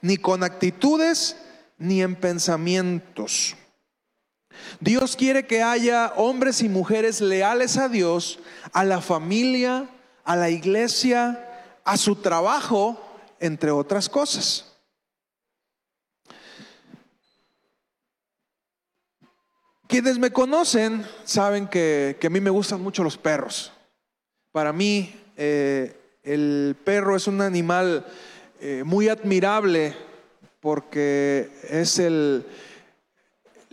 ni con actitudes, ni en pensamientos. Dios quiere que haya hombres y mujeres leales a Dios, a la familia, a la iglesia, a su trabajo, entre otras cosas. Quienes me conocen saben que, a mí me gustan mucho los perros. Para mí eh, el perro es un animal eh, muy admirable porque es el,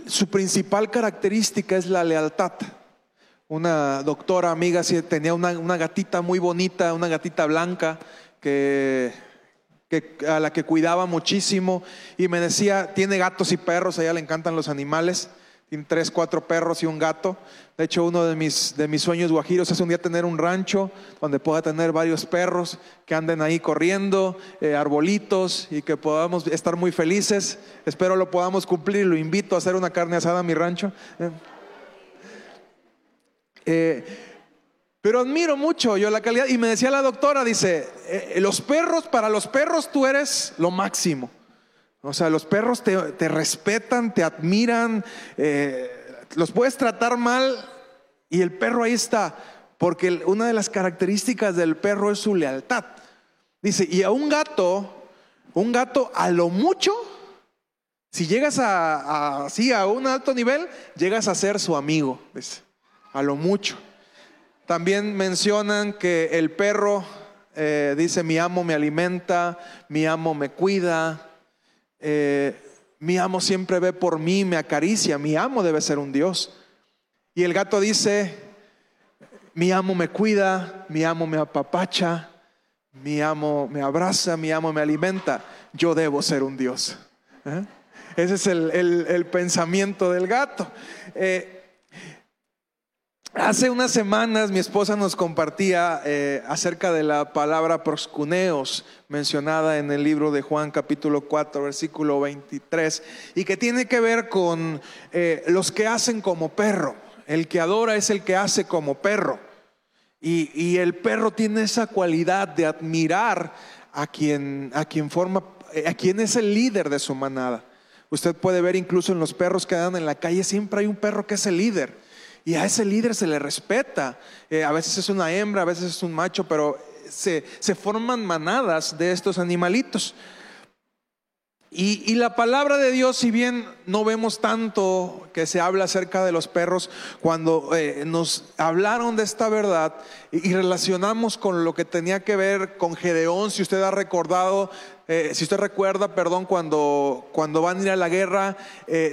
su principal característica es la lealtad. Una doctora amiga tenía una, una gatita muy bonita, una gatita blanca que, que, a la que cuidaba muchísimo y me decía, tiene gatos y perros, a ella le encantan los animales tiene tres, cuatro perros y un gato. De hecho, uno de mis, de mis sueños guajiros es un día tener un rancho donde pueda tener varios perros que anden ahí corriendo, eh, arbolitos y que podamos estar muy felices. Espero lo podamos cumplir. Lo invito a hacer una carne asada a mi rancho. Eh, eh, pero admiro mucho yo la calidad. Y me decía la doctora, dice, los perros, para los perros tú eres lo máximo. O sea, los perros te, respetan, te admiran, los puedes tratar mal y el perro ahí está, porque una de las características del perro es su lealtad. Dice, y a un gato, un gato a lo mucho, si llegas a, así a un alto nivel, llegas a ser su amigo, a lo mucho. También mencionan que el perro eh, dice, mi amo me alimenta, mi amo me cuida, eh, mi amo siempre ve por mí, me acaricia, mi amo debe ser un Dios. Y el gato dice, mi amo me cuida, mi amo me apapacha, mi amo me abraza, mi amo me alimenta, yo debo ser un Dios. ¿Eh? Ese es el, pensamiento del gato. Eh, Hace unas semanas mi esposa nos compartía eh, acerca de la palabra proscuneos mencionada en el libro de Juan capítulo 4 versículo 23 y que tiene que ver con los que hacen como perro. El que adora es el que hace como perro. Y, y el perro tiene esa cualidad de admirar a quien, a quien forma, a quien es el líder de su manada. Usted puede ver incluso en los perros que andan en la calle, siempre hay un perro que es el líder y a ese líder se le respeta. Eh, a veces es una hembra, a veces es un macho, pero se, forman manadas de estos animalitos. Y, la palabra de Dios, si bien no vemos tanto que se habla acerca de los perros, cuando eh, nos hablaron de esta verdad y, relacionamos con lo que tenía que ver con Gedeón, si usted ha recordado, eh, si usted recuerda, perdón, cuando, cuando van a ir a la guerra,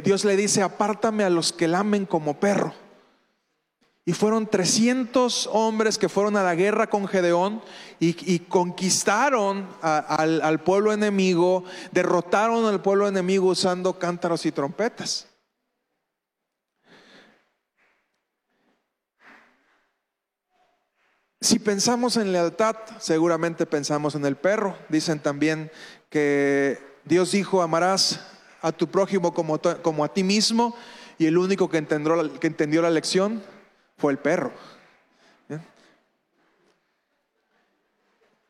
Dios le dice, apártame a los que lamen como perro. Y fueron 300 hombres que fueron a la guerra con Gedeón y, conquistaron al, pueblo enemigo, derrotaron al pueblo enemigo usando cántaros y trompetas. Si pensamos en lealtad, seguramente pensamos en el perro. Dicen también que Dios dijo, amarás a tu prójimo como, a ti mismo, y el único que entendió la lección fue el perro.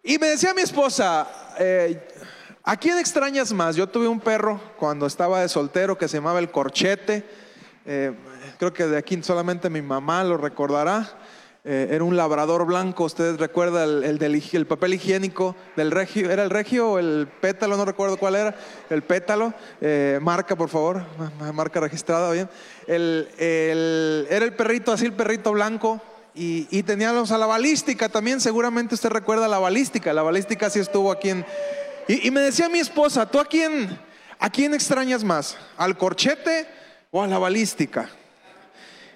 Y me decía mi esposa, eh, ¿a quién extrañas más? Yo tuve un perro cuando estaba de soltero que se llamaba el corchete. Eh, creo que de aquí solamente mi mamá lo recordará. Eh, era un labrador blanco, ustedes recuerdan el, del, el papel higiénico del regio, ¿era el regio o el pétalo? No recuerdo cuál era, el pétalo, marca por favor, marca registrada, bien. El, era el perrito, así el perrito blanco, y, teníamos a la balística también, seguramente usted recuerda la balística, la balística sí estuvo aquí en... Y, me decía mi esposa, ¿tú a quién, a quién extrañas más? ¿Al corchete o a la balística?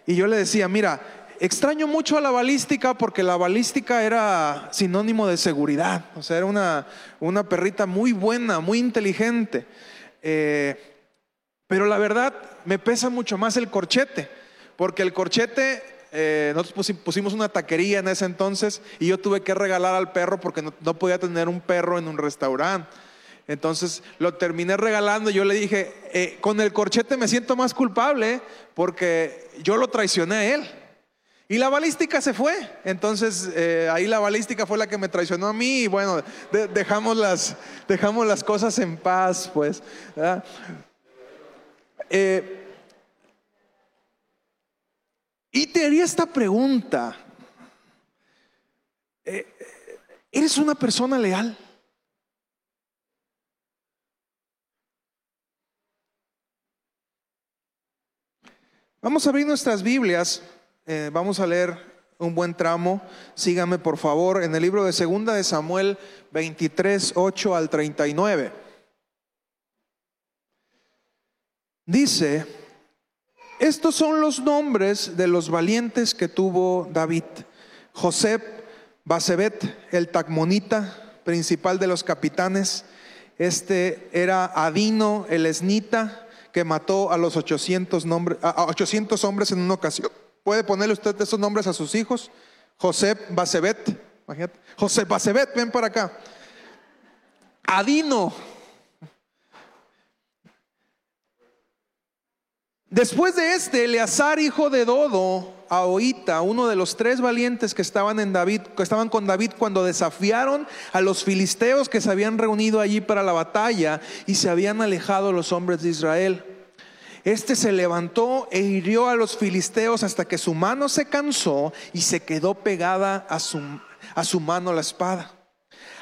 Y yo le decía, mira, extraño mucho a la balística porque la balística era sinónimo de seguridad, o sea, era una, una perrita muy buena, muy inteligente. Eh, pero la verdad me pesa mucho más el corchete, porque el corchete, eh, nosotros pusimos una taquería en ese entonces y yo tuve que regalar al perro porque no, podía tener un perro en un restaurante. Entonces lo terminé regalando y yo le dije, eh, con el corchete me siento más culpable porque yo lo traicioné a él. Y la balística se fue. Entonces eh, ahí la balística fue la que me traicionó a mí y bueno, dejamos, las, dejamos las cosas en paz, pues. Eh, y te haría esta pregunta. Eh, ¿Eres una persona leal? Vamos a abrir nuestras Biblias eh, vamos a leer un buen tramo. Sígame por favor en el libro de Segunda de Samuel 23, 8 al 39. Dice, estos son los nombres de los valientes que tuvo David. José Basebet, el Tacmonita, principal de los capitanes. Este era Adino, el Esnita, que mató a los 800, a 800 hombres en una ocasión. Puede ponerle usted esos nombres a sus hijos. José Basebet, José Basebet, ven para acá. Adino. Después de este, Eleazar, hijo de Dodo, a uno de los tres valientes que estaban en David, que estaban con David cuando desafiaron a los filisteos que se habían reunido allí para la batalla y se habían alejado los hombres de Israel. Este se levantó e hirió a los filisteos hasta que su mano se cansó y se quedó pegada a su, a su mano la espada.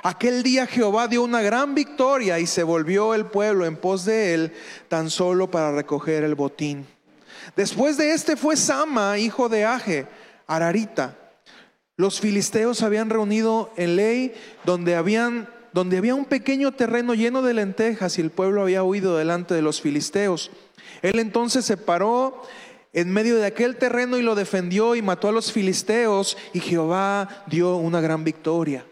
Aquel día Jehová dio una gran victoria y se volvió el pueblo en pos de él tan solo para recoger el botín. Después de este fue Sama, hijo de Aje, Ararita. Los filisteos habían reunido en ley donde habían donde había un pequeño terreno lleno de lentejas y el pueblo había huido delante de los filisteos. Él entonces se paró en medio de aquel terreno y lo defendió y mató a los filisteos y Jehová dio una gran victoria.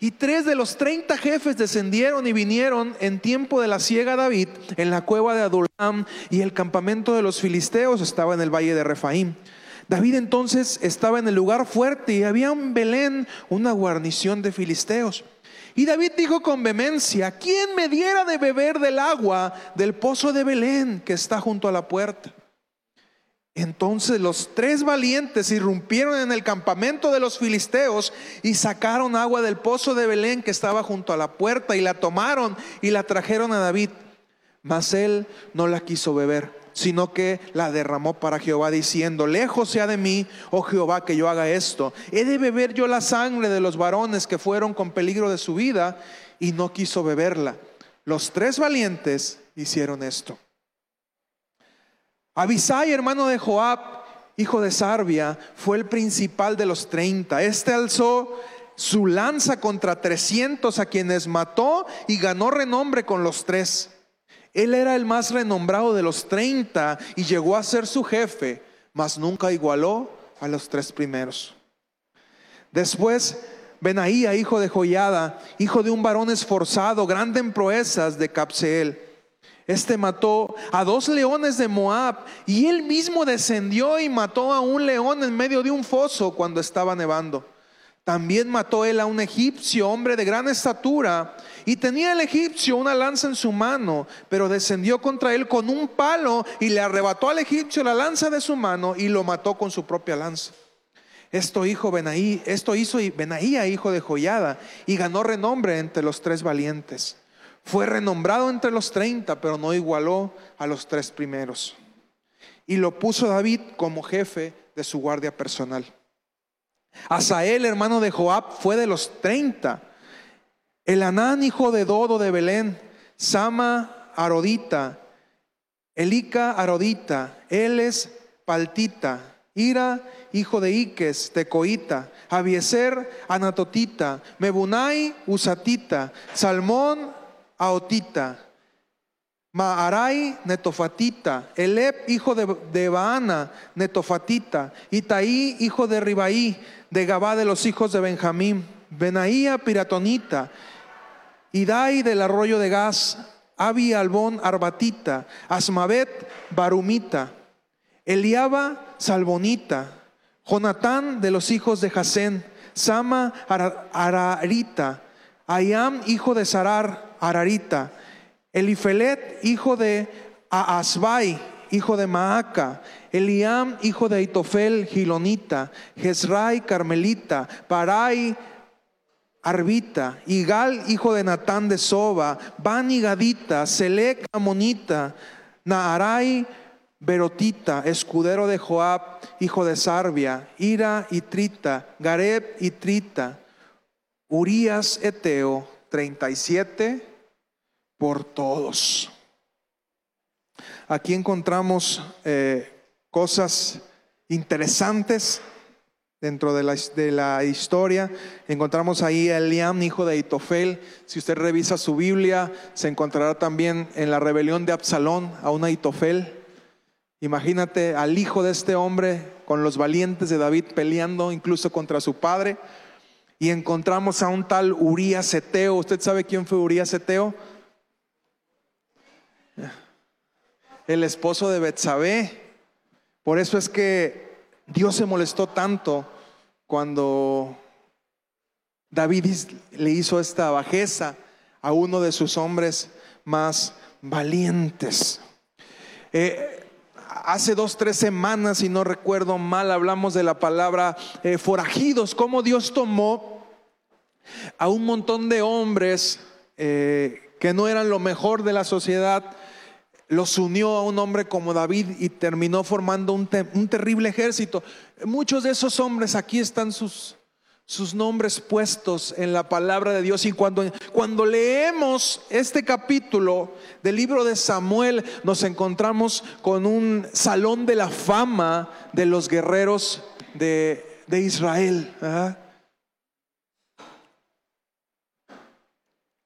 Y tres de los treinta jefes descendieron y vinieron en tiempo de la siega David en la cueva de Adulam y el campamento de los filisteos estaba en el valle de Refaim. David entonces estaba en el lugar fuerte y había en Belén una guarnición de filisteos. Y David dijo con vehemencia, ¿quién me diera de beber del agua del pozo de Belén que está junto a la puerta? Entonces los tres valientes irrumpieron en el campamento de los filisteos y sacaron agua del pozo de Belén que estaba junto a la puerta y la tomaron y la trajeron a David. Mas él no la quiso beber sino que la derramó para Jehová diciendo, lejos sea de mí, oh Jehová, que yo haga esto. He de beber yo la sangre de los varones que fueron con peligro de su vida, y no quiso beberla. Los tres valientes hicieron esto. Abisai, hermano de Joab, hijo de Sarbia, fue el principal de los treinta. Este alzó su lanza contra trescientos a quienes mató y ganó renombre con los tres. Él era el más renombrado de los treinta y llegó a ser su jefe, mas nunca igualó a los tres primeros. Después, Benaía, hijo de Joyada, hijo de un varón esforzado, grande en proezas de Capseel. Este mató a dos leones de Moab y él mismo descendió y mató a un león en medio de un foso cuando estaba nevando. También mató él a un egipcio, hombre de gran estatura, y tenía el egipcio una lanza en su mano, pero descendió contra él con un palo y le arrebató al egipcio la lanza de su mano y lo mató con su propia lanza. Esto, hijo Benaí, esto hizo hijo de Joyada, y ganó renombre entre los tres valientes. Fue renombrado entre los treinta, pero no igualó a los tres primeros. Y lo puso David como jefe de su guardia personal. Asael, hermano de Joab, fue de los treinta. El Anán, hijo de Dodo de Belén, Sama Arodita, Elica Arodita, Eles Paltita, Ira, hijo de Iques, Tecoita, Abieser, Anatotita, Mebunai, Usatita, Salmón, Aotita, Maarai, Netofatita, Elep, hijo de, de Baana, Netofatita, Itaí, hijo de Ribaí, de Gabá de los hijos de Benjamín, Benaía Piratonita, Idai del arroyo de Gas, Abi Albón Arbatita, Asmabet Barumita, Eliaba Salbonita, Jonatán de los hijos de Jasén, Sama Ararita, Ayam hijo de Sarar Ararita, Elifelet hijo de Aasbai, hijo de Maaca, Eliam, hijo de Aitofel, Gilonita, Jezrai, Carmelita, Parai, Arbita, Igal, hijo de Natán de Soba, Bani Gadita, Selec, Amonita, Naarai, Berotita, escudero de Joab, hijo de Sarbia, Ira y Trita, Gareb y Trita, Urias Eteo, 37 por todos. Aquí encontramos eh, cosas interesantes dentro de la, historia. Encontramos ahí a Eliam, hijo de Aitofel. Si usted revisa su Biblia, se encontrará también en la rebelión de Absalón a un Aitofel. Imagínate al hijo de este hombre con los valientes de David peleando incluso contra su padre. Y encontramos a un tal Urías Eteo. ¿Usted sabe quién fue Urías Eteo? El esposo de Betsabé. Por eso es que Dios se molestó tanto cuando David le hizo esta bajeza a uno de sus hombres más valientes. Eh, hace dos, tres semanas, si no recuerdo mal, hablamos de la palabra eh, forajidos, cómo Dios tomó a un montón de hombres eh, que no eran lo mejor de la sociedad, los unió a un hombre como David y terminó formando un, un terrible ejército. Muchos de esos hombres, aquí están sus, sus nombres puestos en la palabra de Dios. Y cuando, cuando leemos este capítulo del libro de Samuel, nos encontramos con un salón de la fama de los guerreros de, Israel.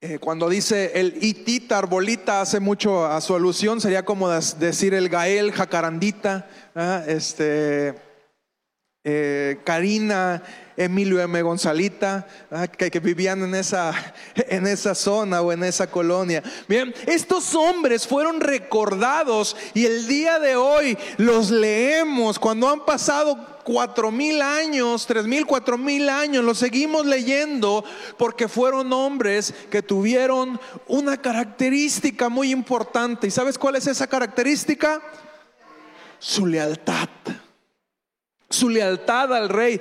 Eh, cuando dice el itita, arbolita, hace mucho a su alusión, sería como decir el gael, jacarandita, este, eh, Karina, Emilio M. Gonzalita, ah, que, vivían en esa, en esa zona o en esa colonia. Bien, estos hombres fueron recordados y el día de hoy los leemos cuando han pasado cuatro mil años, tres mil, cuatro mil años, los seguimos leyendo porque fueron hombres que tuvieron una característica muy importante. ¿Y sabes cuál es esa característica? Su lealtad. Su lealtad al rey.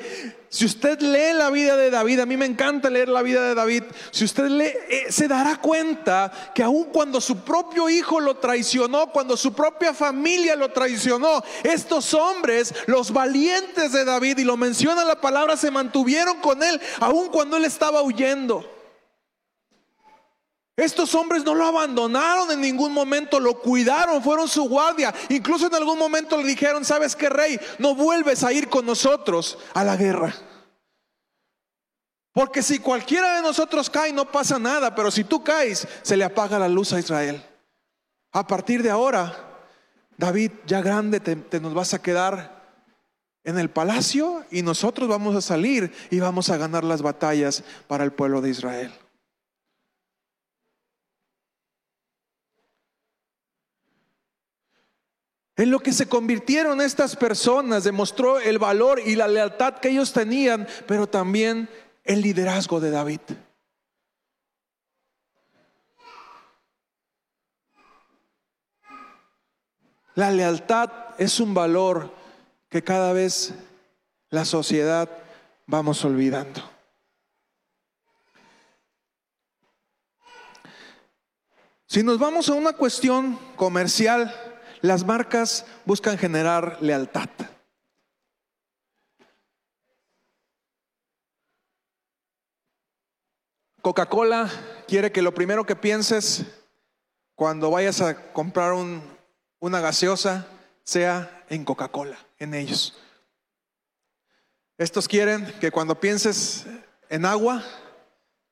Si usted lee la vida de David, a mí me encanta leer la vida de David, si usted lee, eh, se dará cuenta que aun cuando su propio hijo lo traicionó, cuando su propia familia lo traicionó, estos hombres, los valientes de David, y lo menciona la palabra, se mantuvieron con él, aun cuando él estaba huyendo. Estos hombres no lo abandonaron en ningún momento, lo cuidaron, fueron su guardia. Incluso en algún momento le dijeron, ¿sabes qué, rey? No vuelves a ir con nosotros a la guerra. Porque si cualquiera de nosotros cae no pasa nada, pero si tú caes, se le apaga la luz a Israel. A partir de ahora, David, ya grande, te, te nos vas a quedar en el palacio y nosotros vamos a salir y vamos a ganar las batallas para el pueblo de Israel. En lo que se convirtieron estas personas demostró el valor y la lealtad que ellos tenían, pero también el liderazgo de David. La lealtad es un valor que cada vez la sociedad vamos olvidando. Si nos vamos a una cuestión comercial, las marcas buscan generar lealtad. Coca-Cola quiere que lo primero que pienses cuando vayas a comprar una gaseosa sea en Coca-Cola, en ellos. Estos quieren que cuando pienses en agua,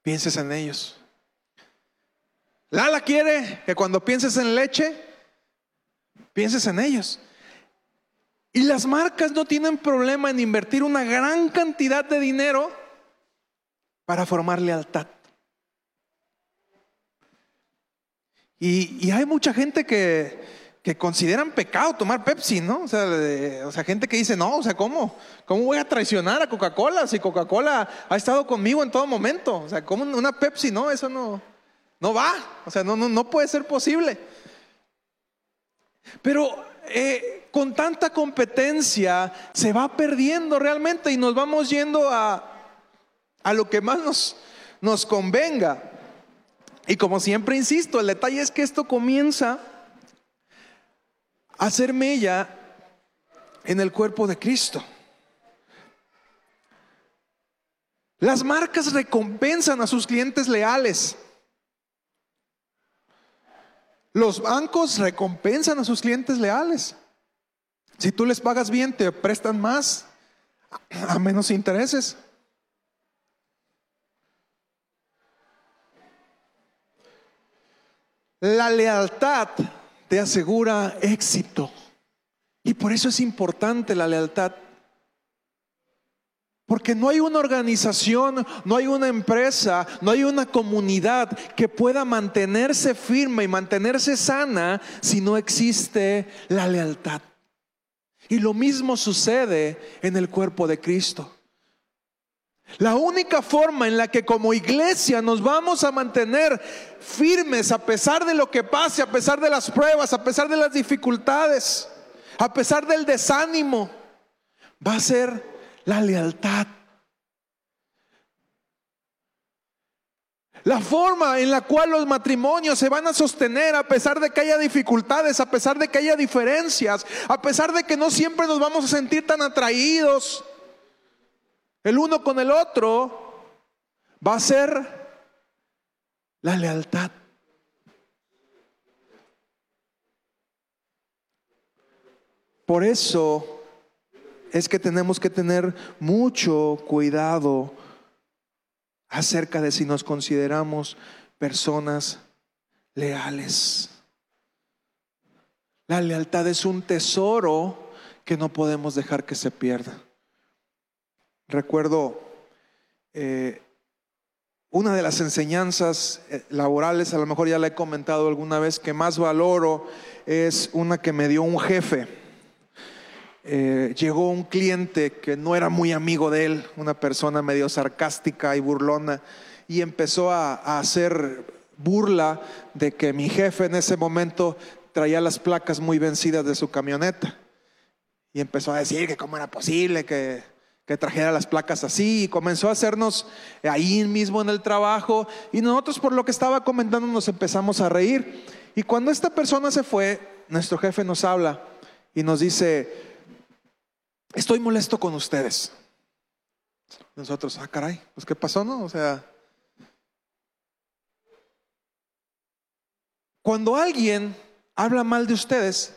pienses en ellos. Lala quiere que cuando pienses en leche, pienses en ellos. Y las marcas no tienen problema en invertir una gran cantidad de dinero para formar lealtad. Y, hay mucha gente que, que, consideran pecado tomar Pepsi, ¿no? O sea, gente que dice, no, o sea, ¿cómo? ¿Cómo voy a traicionar a Coca-Cola si Coca-Cola ha estado conmigo en todo momento? O sea, ¿cómo una Pepsi? No, eso no, no va. O sea, no, no, no puede ser posible. Pero eh, con tanta competencia se va perdiendo realmente y nos vamos yendo a, a lo que más nos, nos convenga. Y como siempre insisto, el detalle es que esto comienza a hacer mella en el cuerpo de Cristo. Las marcas recompensan a sus clientes leales. Los bancos recompensan a sus clientes leales. Si tú les pagas bien, te prestan más a menos intereses. La lealtad te asegura éxito. Y por eso es importante la lealtad. Porque no hay una organización, no hay una empresa, no hay una comunidad que pueda mantenerse firme y mantenerse sana si no existe la lealtad. Y lo mismo sucede en el cuerpo de Cristo. La única forma en la que como iglesia nos vamos a mantener firmes a pesar de lo que pase, a pesar de las pruebas, a pesar de las dificultades, a pesar del desánimo, va a ser la lealtad. La forma en la cual los matrimonios se van a sostener a pesar de que haya dificultades, a pesar de que haya diferencias, a pesar de que no siempre nos vamos a sentir tan atraídos el uno con el otro, va a ser la lealtad. Por eso es que tenemos que tener mucho cuidado acerca de si nos consideramos personas leales. La lealtad es un tesoro que no podemos dejar que se pierda. Recuerdo eh, una de las enseñanzas eh, laborales, a lo mejor ya la he comentado alguna vez, que más valoro es una que me dio un jefe. Eh, llegó un cliente que no era muy amigo de él, una persona medio sarcástica y burlona, y empezó a, a hacer burla de que mi jefe en ese momento traía las placas muy vencidas de su camioneta. Y empezó a decir que cómo era posible que que trajera las placas así y comenzó a hacernos ahí mismo en el trabajo y nosotros por lo que estaba comentando nos empezamos a reír. Y cuando esta persona se fue, nuestro jefe nos habla y nos dice, estoy molesto con ustedes. Nosotros, ah, caray, pues ¿qué pasó, no? O sea, cuando alguien habla mal de ustedes,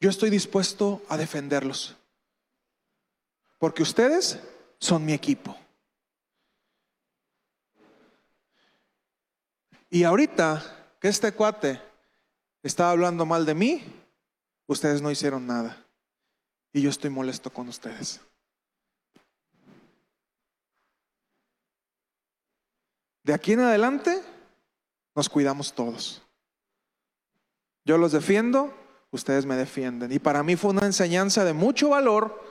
yo estoy dispuesto a defenderlos. Porque ustedes son mi equipo. Y ahorita que este cuate estaba hablando mal de mí, ustedes no hicieron nada. Y yo estoy molesto con ustedes. De aquí en adelante nos cuidamos todos. Yo los defiendo, ustedes me defienden. Y para mí fue una enseñanza de mucho valor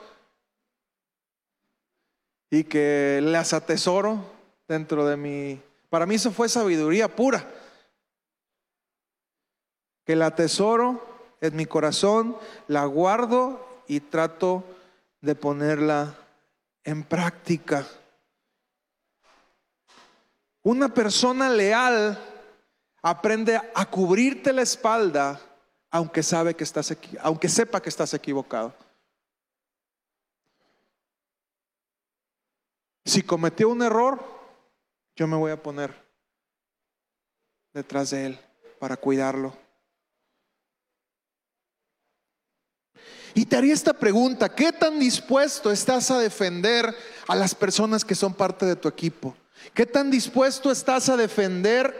y que las atesoro dentro de mi... Para mí eso fue sabiduría pura. Que la atesoro en mi corazón, la guardo y trato de ponerla en práctica. Una persona leal aprende a cubrirte la espalda aunque sabe que estás aunque sepa que estás equivocado. Si cometió un error, yo me voy a poner detrás de él para cuidarlo. Y te haría esta pregunta, ¿qué tan dispuesto estás a defender a las personas que son parte de tu equipo? ¿Qué tan dispuesto estás a defender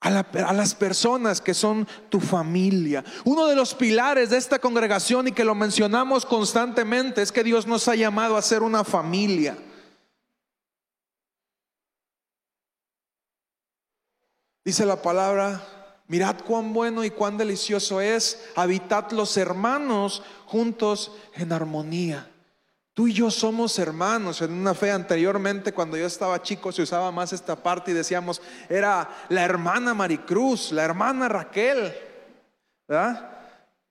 a, las personas que son tu familia. Uno de los pilares de esta congregación y que lo mencionamos constantemente es que Dios nos ha llamado a ser una familia. Dice la palabra, mirad cuán bueno y cuán delicioso es, habitad los hermanos juntos en armonía. Tú y yo somos hermanos. En una fe anteriormente, cuando yo estaba chico, se usaba más esta parte y decíamos, era la hermana Maricruz, la hermana Raquel. ¿verdad?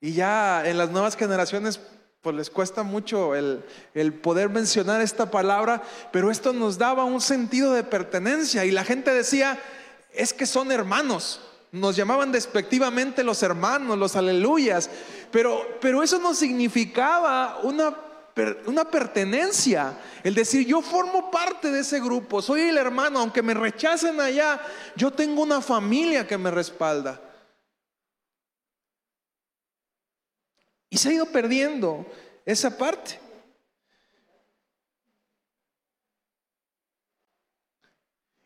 Y ya en las nuevas generaciones, pues les cuesta mucho el, el poder mencionar esta palabra, pero esto nos daba un sentido de pertenencia. Y la gente decía, es que son hermanos. Nos llamaban despectivamente los hermanos, los aleluyas, pero, pero eso no significaba una una pertenencia. El decir, yo formo parte de ese grupo, soy el hermano, aunque me rechacen allá, yo tengo una familia que me respalda. Y se ha ido perdiendo esa parte.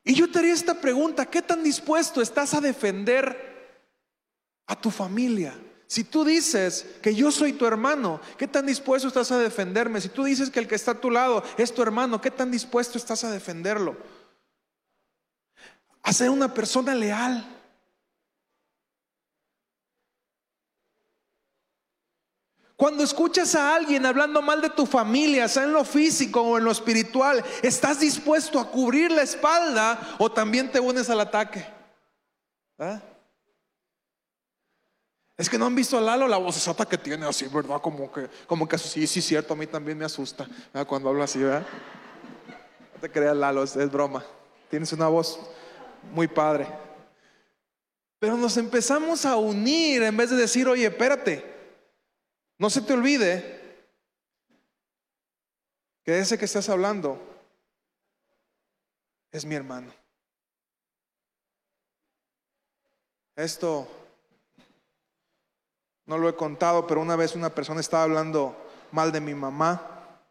Y yo te haría esta pregunta, ¿qué tan dispuesto estás a defender a tu familia? Si tú dices que yo soy tu hermano, ¿qué tan dispuesto estás a defenderme? Si tú dices que el que está a tu lado es tu hermano, ¿qué tan dispuesto estás a defenderlo? A ser una persona leal. Cuando escuchas a alguien hablando mal de tu familia, sea en lo físico o en lo espiritual, ¿estás dispuesto a cubrir la espalda o también te unes al ataque? ¿Ah? Es que no han visto a Lalo la vocesota que tiene así, ¿verdad? Como que, como que sí, sí, cierto, a mí también me asusta cuando habla así, ¿verdad? No te creas, Lalo, es, es broma. Tienes una voz muy padre. Pero nos empezamos a unir en vez de decir, oye, espérate, no se te olvide que ese que estás hablando es mi hermano. Esto no lo he contado, pero una vez una persona estaba hablando mal de mi mamá,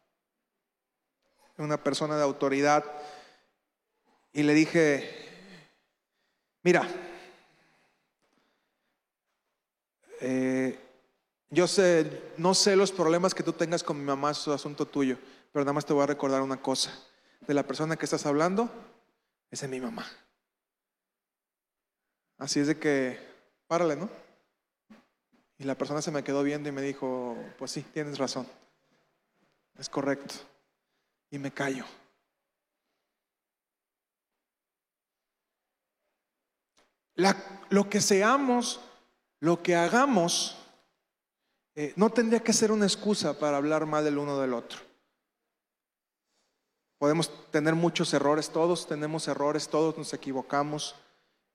una persona de autoridad, y le dije, mira, eh, yo sé, no sé los problemas que tú tengas con mi mamá, es asunto tuyo, pero nada más te voy a recordar una cosa, de la persona que estás hablando, esa es mi mamá. Así es de que, párale, ¿no? Y la persona se me quedó viendo y me dijo, pues sí, tienes razón, es correcto. Y me callo. lo que seamos, lo que hagamos, eh, no tendría que ser una excusa para hablar mal del uno del otro. Podemos tener muchos errores, todos tenemos errores, todos nos equivocamos,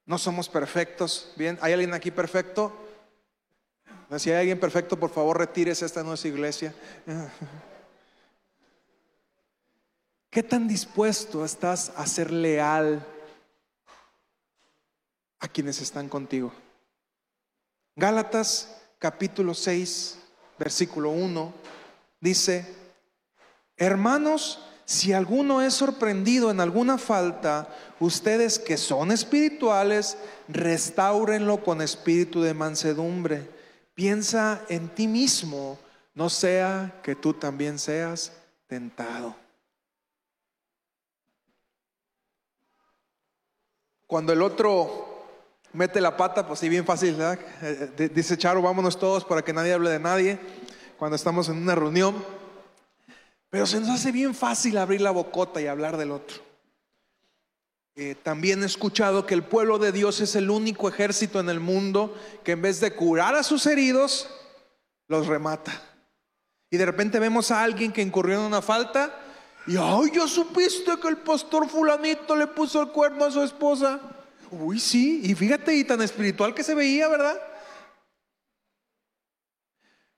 no somos perfectos. Bien, ¿hay alguien aquí perfecto? Si hay alguien perfecto, por favor, retírese, esta no es iglesia. ¿Qué tan dispuesto estás a ser leal a quienes están contigo? Gálatas capítulo 6, versículo 1, dice, hermanos, si alguno es sorprendido en alguna falta, ustedes que son espirituales, restáurenlo con espíritu de mansedumbre Piensa en ti mismo, no sea que tú también seas tentado. Cuando el otro mete la pata, pues sí, bien fácil, ¿verdad? Eh, eh, dice Charo, vámonos todos para que nadie hable de nadie cuando estamos en una reunión. Pero se nos hace bien fácil abrir la bocota y hablar del otro. Eh, también he escuchado que el pueblo de Dios es el único ejército en el mundo que en vez de curar a sus heridos, los remata. Y de repente vemos a alguien que incurrió en una falta y, ay, ya supiste que el pastor fulanito le puso el cuerno a su esposa. Uy, sí, y fíjate, y tan espiritual que se veía, ¿verdad?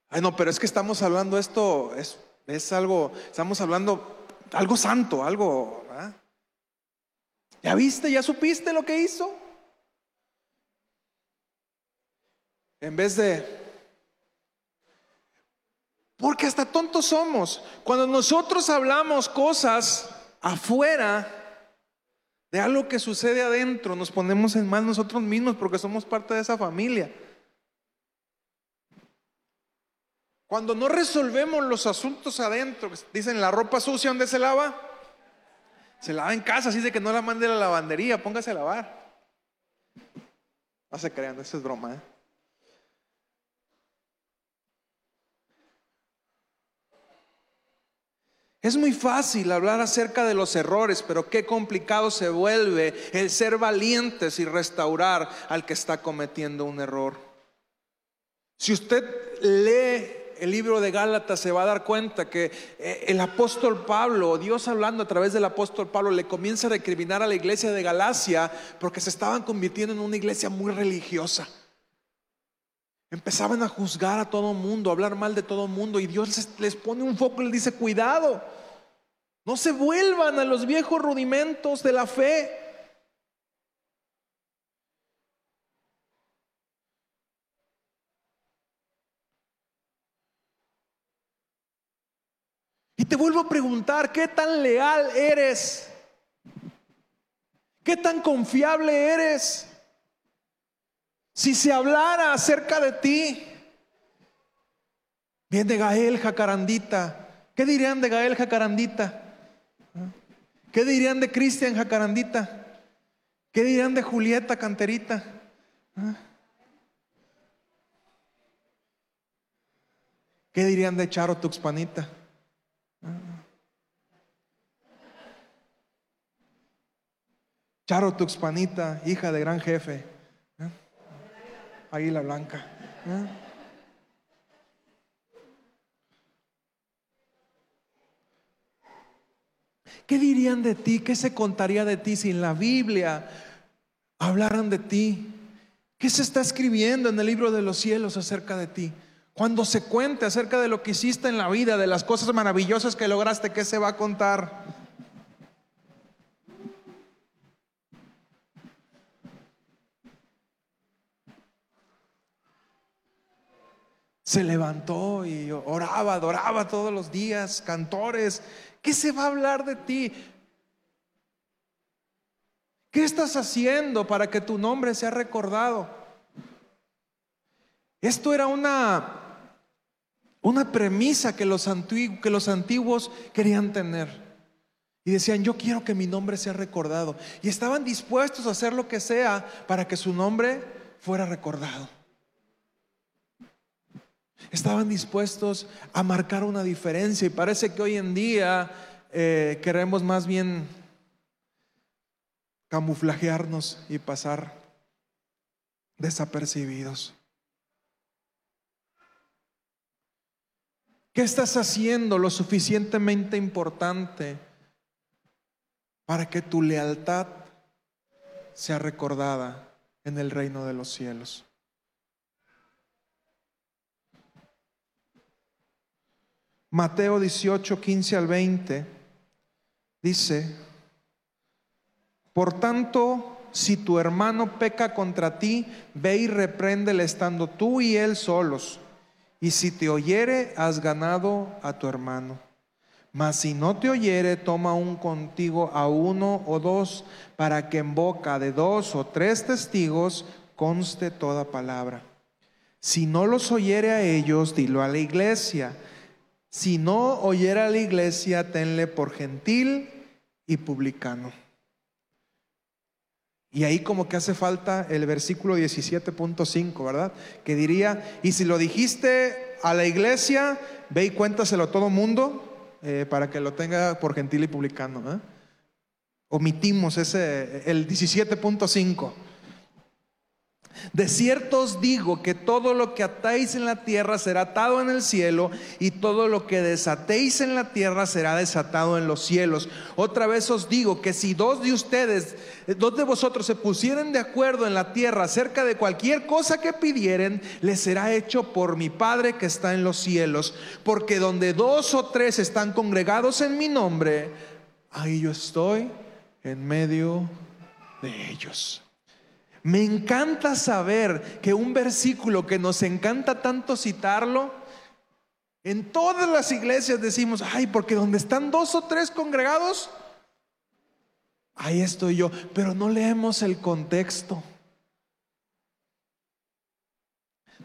Ay, no, pero es que estamos hablando esto, es, es algo, estamos hablando algo santo, algo, ¿Ya viste? ¿Ya supiste lo que hizo? En vez de... Porque hasta tontos somos. Cuando nosotros hablamos cosas afuera de algo que sucede adentro, nos ponemos en mal nosotros mismos porque somos parte de esa familia. Cuando no resolvemos los asuntos adentro, dicen la ropa sucia, ¿dónde se lava? Se lava en casa, así de que no la mande a la lavandería, póngase a lavar. No se crean, eso es broma. ¿eh? Es muy fácil hablar acerca de los errores, pero qué complicado se vuelve el ser valientes y restaurar al que está cometiendo un error. Si usted lee el libro de Gálatas se va a dar cuenta que eh, el apóstol Pablo, Dios hablando a través del apóstol Pablo, le comienza a recriminar a la iglesia de Galacia porque se estaban convirtiendo en una iglesia muy religiosa. Empezaban a juzgar a todo mundo, a hablar mal de todo mundo y Dios les, pone un foco y les dice, cuidado, no se vuelvan a los viejos rudimentos de la fe. Y te vuelvo a preguntar, ¿qué tan leal eres? ¿Qué tan confiable eres? Si se hablara acerca de ti, viene Gael Jacarandita. ¿Qué dirían de Gael Jacarandita? ¿Qué dirían de Cristian Jacarandita? ¿Qué dirían de Julieta Canterita? ¿Qué dirían de Charo Tuxpanita? Charo Tuxpanita, hija de gran jefe la blanca. ¿Qué dirían de ti? ¿Qué se contaría de ti si en la Biblia hablaran de ti? ¿Qué se está escribiendo en el libro de los cielos acerca de ti? Cuando se cuente acerca de lo que hiciste en la vida, de las cosas maravillosas que lograste, ¿qué se va a contar? se levantó y oraba, adoraba todos los días, cantores. ¿Qué se va a hablar de ti? ¿Qué estás haciendo para que tu nombre sea recordado? Esto era una, una premisa que los, antiguos, que los antiguos querían tener. Y decían, yo quiero que mi nombre sea recordado. Y estaban dispuestos a hacer lo que sea para que su nombre fuera recordado. Estaban dispuestos a marcar una diferencia y parece que hoy en día eh, queremos más bien camuflajearnos y pasar desapercibidos. ¿Qué estás haciendo lo suficientemente importante para que tu lealtad sea recordada en el reino de los cielos? Mateo 18, 15 al 20 dice, por tanto, si tu hermano peca contra ti, ve y repréndele estando tú y él solos. Y si te oyere, has ganado a tu hermano. Mas si no te oyere, toma un contigo a uno o dos, para que en boca de dos o tres testigos conste toda palabra. Si no los oyere a ellos, dilo a la iglesia. Si no oyera la iglesia, tenle por gentil y publicano. Y ahí como que hace falta el versículo 17.5, ¿verdad? Que diría, y si lo dijiste a la iglesia, ve y cuéntaselo a todo mundo eh, para que lo tenga por gentil y publicano. ¿eh? Omitimos ese, el 17.5. De cierto os digo que todo lo que atáis en la tierra será atado en el cielo y todo lo que desatéis en la tierra será desatado en los cielos. Otra vez os digo que si dos de ustedes, dos de vosotros se pusieren de acuerdo en la tierra acerca de cualquier cosa que pidieren, les será hecho por mi Padre que está en los cielos. Porque donde dos o tres están congregados en mi nombre, ahí yo estoy en medio de ellos. Me encanta saber que un versículo que nos encanta tanto citarlo, en todas las iglesias decimos, ay, porque donde están dos o tres congregados, ahí estoy yo, pero no leemos el contexto.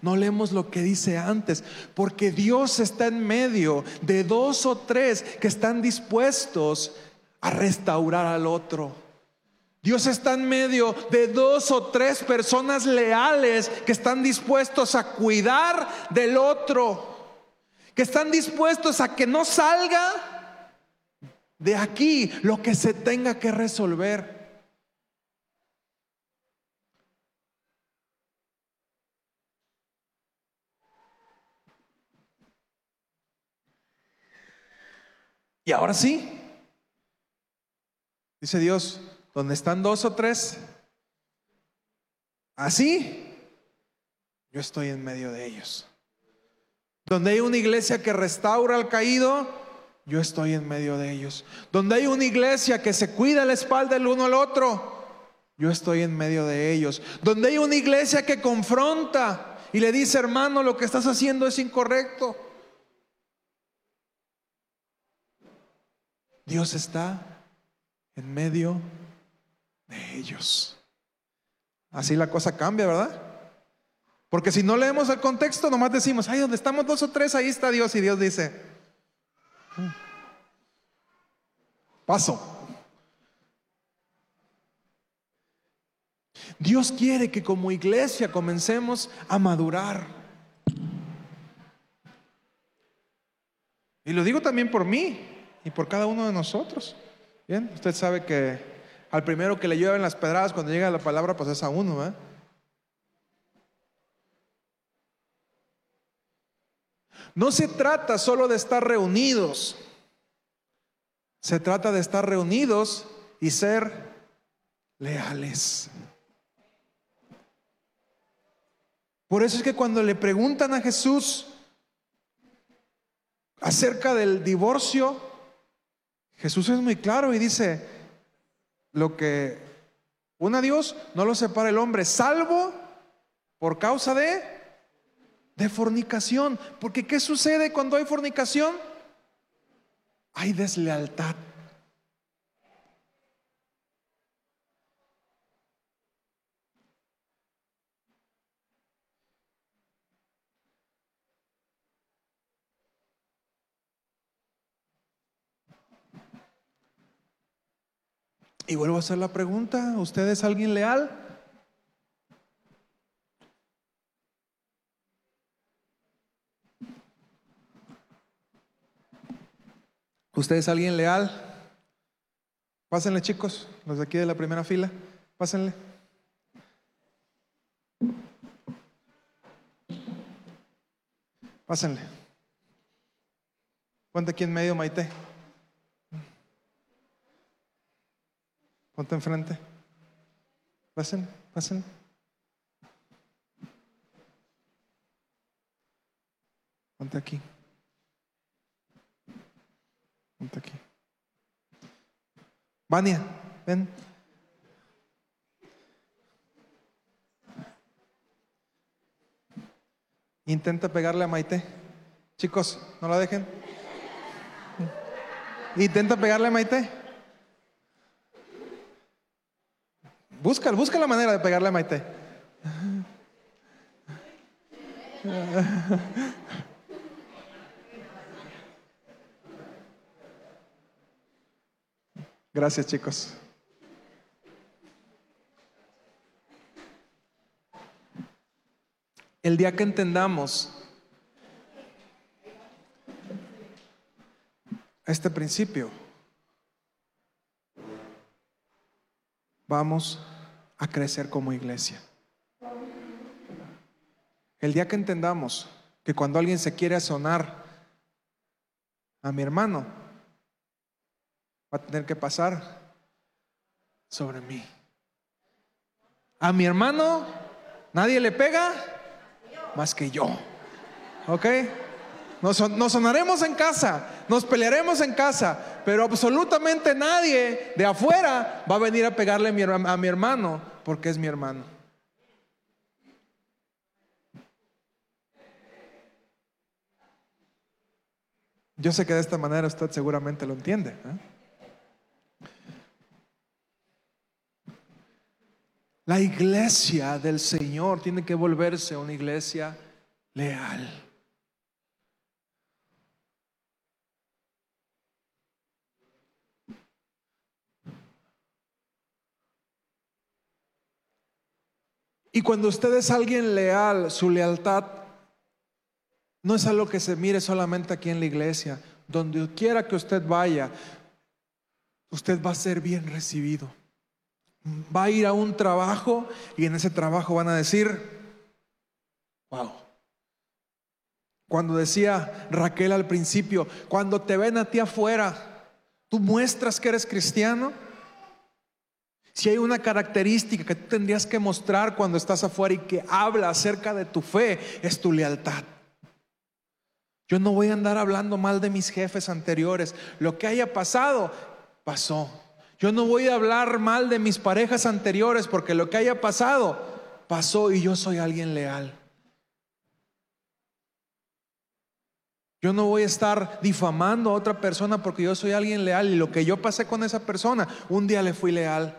No leemos lo que dice antes, porque Dios está en medio de dos o tres que están dispuestos a restaurar al otro. Dios está en medio de dos o tres personas leales que están dispuestos a cuidar del otro, que están dispuestos a que no salga de aquí lo que se tenga que resolver. Y ahora sí, dice Dios, donde están dos o tres, así, yo estoy en medio de ellos. Donde hay una iglesia que restaura al caído, yo estoy en medio de ellos. Donde hay una iglesia que se cuida la espalda el uno al otro, yo estoy en medio de ellos. Donde hay una iglesia que confronta y le dice, hermano, lo que estás haciendo es incorrecto. Dios está en medio de ellos. Así la cosa cambia, ¿verdad? Porque si no leemos el contexto, nomás decimos, ay, donde estamos dos o tres, ahí está Dios. Y Dios dice, paso. Dios quiere que como iglesia comencemos a madurar. Y lo digo también por mí y por cada uno de nosotros. Bien, usted sabe que al primero que le llueven las pedradas cuando llega la palabra, pues es a uno, ¿eh? No se trata solo de estar reunidos, se trata de estar reunidos y ser leales. Por eso es que cuando le preguntan a Jesús acerca del divorcio, Jesús es muy claro y dice, lo que un a Dios no lo separa el hombre, salvo por causa de de fornicación. Porque ¿qué sucede cuando hay fornicación? Hay deslealtad. Y vuelvo a hacer la pregunta, ¿usted es alguien leal? ¿Usted es alguien leal? Pásenle, chicos, los de aquí de la primera fila. Pásenle. Pásenle. Ponte aquí en medio, Maite. Ponte enfrente. Pásenle, pásenle. Ponte aquí. aquí. Vania, ven. Intenta pegarle a Maite. Chicos, no la dejen. Intenta pegarle a Maite. Busca, busca la manera de pegarle a Maite. Gracias, chicos. El día que entendamos este principio, vamos a crecer como iglesia. El día que entendamos que cuando alguien se quiere sonar a mi hermano, va a tener que pasar sobre mí. A mi hermano nadie le pega más que yo. ¿Ok? Nos, sonaremos en casa, nos pelearemos en casa, pero absolutamente nadie de afuera va a venir a pegarle a mi, a mi hermano porque es mi hermano. Yo sé que de esta manera usted seguramente lo entiende. ¿eh? La iglesia del Señor tiene que volverse una iglesia leal. Y cuando usted es alguien leal, su lealtad no es algo que se mire solamente aquí en la iglesia. Donde quiera que usted vaya, usted va a ser bien recibido. Va a ir a un trabajo y en ese trabajo van a decir, wow. Cuando decía Raquel al principio, cuando te ven a ti afuera, tú muestras que eres cristiano. Si hay una característica que tú tendrías que mostrar cuando estás afuera y que habla acerca de tu fe, es tu lealtad. Yo no voy a andar hablando mal de mis jefes anteriores. Lo que haya pasado, pasó. Yo no voy a hablar mal de mis parejas anteriores porque lo que haya pasado, pasó y yo soy alguien leal. Yo no voy a estar difamando a otra persona porque yo soy alguien leal y lo que yo pasé con esa persona, un día le fui leal.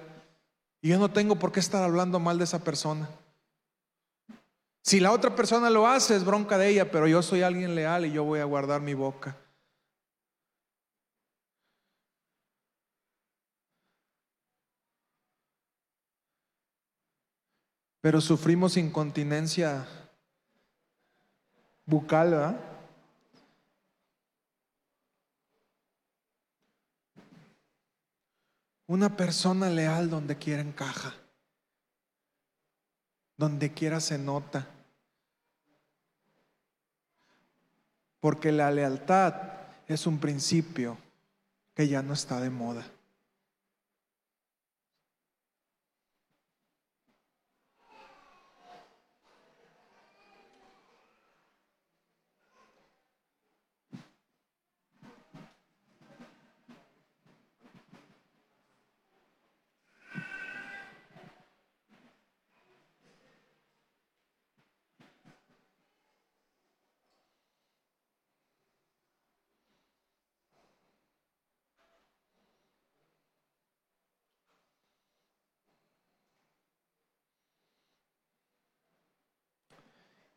Y yo no tengo por qué estar hablando mal de esa persona. Si la otra persona lo hace, es bronca de ella, pero yo soy alguien leal y yo voy a guardar mi boca. Pero sufrimos incontinencia bucal, ¿verdad? Una persona leal donde quiera encaja, donde quiera se nota. Porque la lealtad es un principio que ya no está de moda.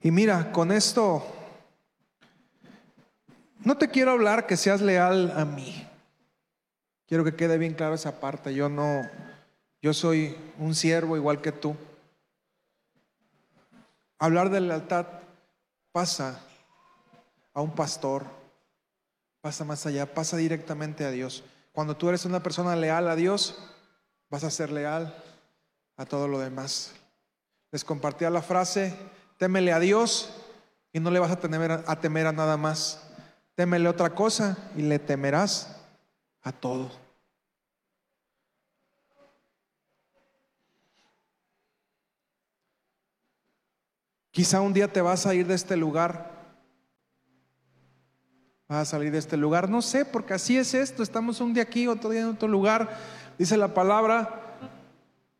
Y mira, con esto, no te quiero hablar que seas leal a mí. Quiero que quede bien claro esa parte. Yo no, yo soy un siervo igual que tú. Hablar de lealtad pasa a un pastor, pasa más allá, pasa directamente a Dios. Cuando tú eres una persona leal a Dios, vas a ser leal a todo lo demás. Les compartía la frase, Témele a Dios y no le vas a temer a, temer a nada más. Témele otra cosa y le temerás a todo. Quizá un día te vas a ir de este lugar. Vas a salir de este lugar. No sé, porque así es esto. Estamos un día aquí, otro día en otro lugar. Dice la palabra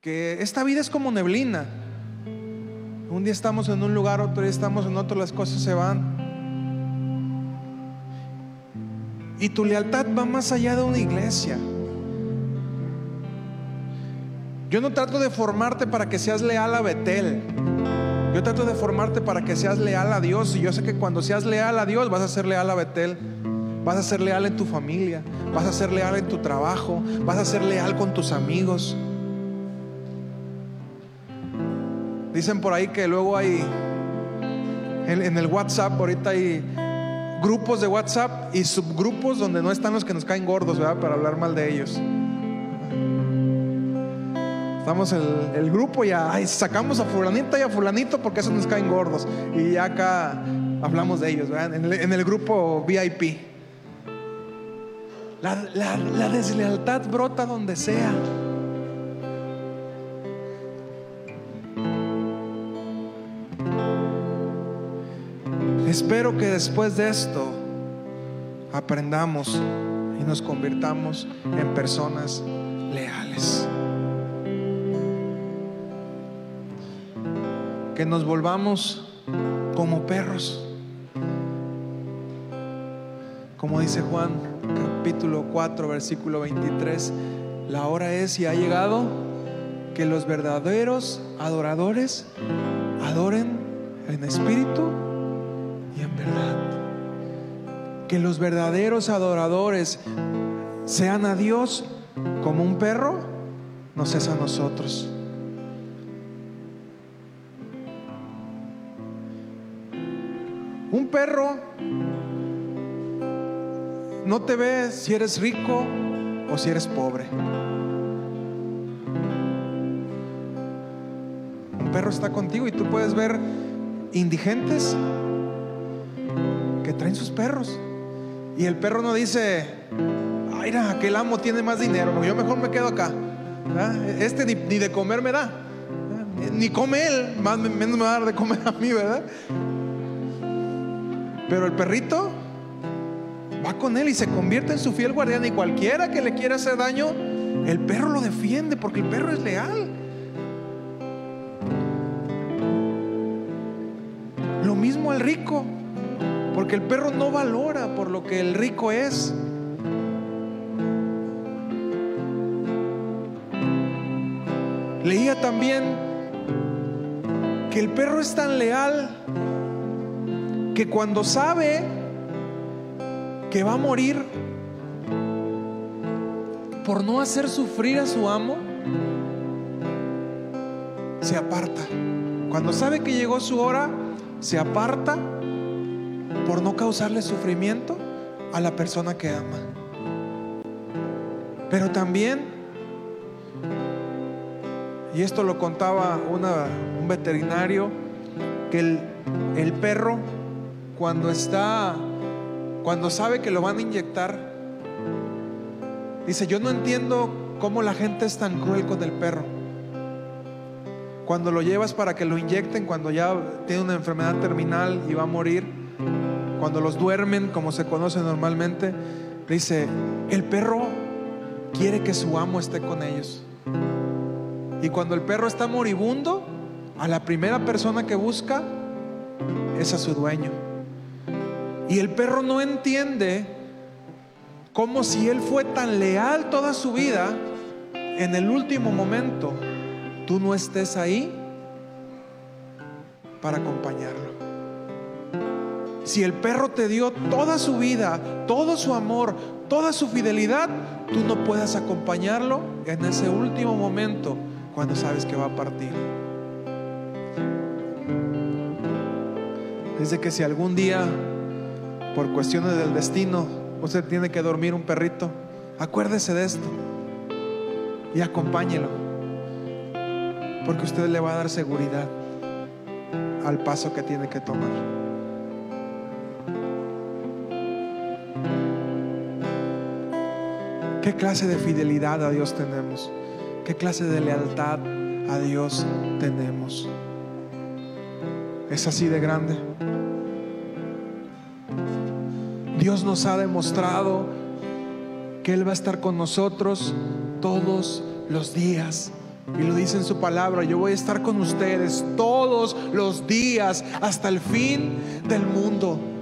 que esta vida es como neblina. Un día estamos en un lugar, otro día estamos en otro, las cosas se van. Y tu lealtad va más allá de una iglesia. Yo no trato de formarte para que seas leal a Betel. Yo trato de formarte para que seas leal a Dios. Y yo sé que cuando seas leal a Dios vas a ser leal a Betel. Vas a ser leal en tu familia. Vas a ser leal en tu trabajo. Vas a ser leal con tus amigos. Dicen por ahí que luego hay, en, el WhatsApp, ahorita hay grupos de WhatsApp y subgrupos donde no están los que nos caen gordos, ¿verdad? Para hablar mal de ellos. Estamos en el, grupo y ya, sacamos a fulanita y a fulanito porque esos nos caen gordos. Y ya acá hablamos de ellos, ¿verdad? En el, grupo VIP. la deslealtad brota donde sea. Espero que después de esto aprendamos y nos convirtamos en personas leales. Que nos volvamos como perros. Como dice Juan capítulo 4 versículo 23, la hora es y ha llegado que los verdaderos adoradores adoren en espíritu que los verdaderos adoradores sean a Dios como un perro, no es a nosotros. Un perro no te ve si eres rico, o si eres pobre. Un perro está contigo y tú puedes ver indigentes traen sus perros. Y el perro no dice, ay, aquel amo tiene más dinero, yo mejor me quedo acá. Este ni, de comer me da. Ni come él, más menos me va a dar de comer a mí, ¿verdad? Pero el perrito va con él y se convierte en su fiel guardián y cualquiera que le quiera hacer daño, el perro lo defiende porque el perro es leal. Lo mismo al rico, porque el perro no valora por lo que el rico es. Leía también que el perro es tan leal que cuando sabe que va a morir por no hacer sufrir a su amo, se aparta. Cuando sabe que llegó su hora, se aparta por no causarle sufrimiento a la persona que ama. Pero también, y esto lo contaba un veterinario, que el, el perro cuando está, cuando sabe que lo van a inyectar, dice, yo no entiendo cómo la gente es tan cruel con el perro. Cuando lo llevas para que lo inyecten, cuando ya tiene una enfermedad terminal y va a morir, cuando los duermen, como se conoce normalmente, dice, el perro quiere que su amo esté con ellos. Y cuando el perro está moribundo, a la primera persona que busca es a su dueño. Y el perro no entiende cómo si él fue tan leal toda su vida, en el último momento tú no estés ahí para acompañarlo. Si el perro te dio toda su vida, todo su amor, toda su fidelidad, tú no puedas acompañarlo en ese último momento cuando sabes que va a partir. Dice que si algún día por cuestiones del destino, usted tiene que dormir un perrito, acuérdese de esto y acompáñelo, porque usted le va a dar seguridad al paso que tiene que tomar. ¿Qué clase de fidelidad a Dios tenemos? ¿Qué clase de lealtad a Dios tenemos? ¿Es así de grande? Dios nos ha demostrado que Él va a estar con nosotros todos los días. Y lo dice en su palabra, yo voy a estar con ustedes todos los días hasta el fin del mundo.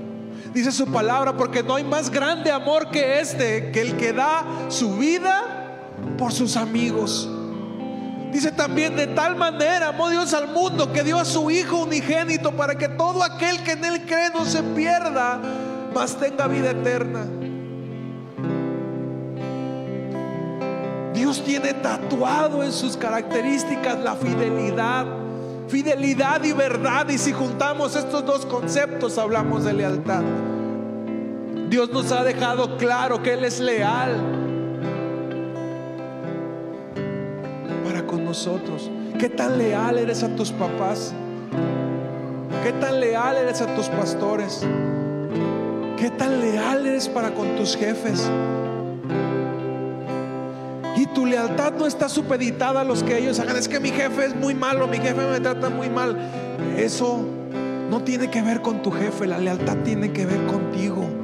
Dice su palabra, porque no hay más grande amor que este, que el que da su vida por sus amigos. Dice también, de tal manera amó Dios al mundo que dio a su Hijo unigénito para que todo aquel que en Él cree no se pierda, mas tenga vida eterna. Dios tiene tatuado en sus características la fidelidad. Fidelidad y verdad. Y si juntamos estos dos conceptos hablamos de lealtad. Dios nos ha dejado claro que Él es leal para con nosotros. ¿Qué tan leal eres a tus papás? ¿Qué tan leal eres a tus pastores? ¿Qué tan leal eres para con tus jefes? Tu lealtad no está supeditada a los que ellos hagan. Es que mi jefe es muy malo, mi jefe me trata muy mal. Eso no tiene que ver con tu jefe, la lealtad tiene que ver contigo.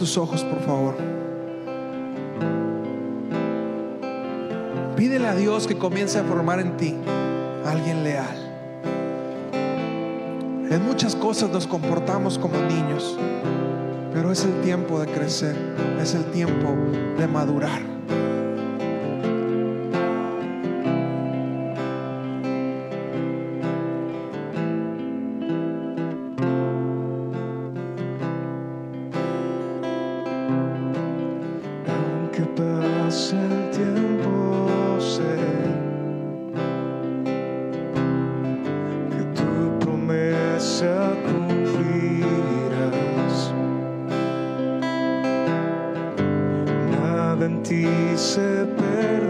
Tus ojos, por favor. Pídele a Dios que comience a formar en ti alguien leal. En muchas cosas nos comportamos como niños, pero es el tiempo de crecer, es el tiempo de madurar.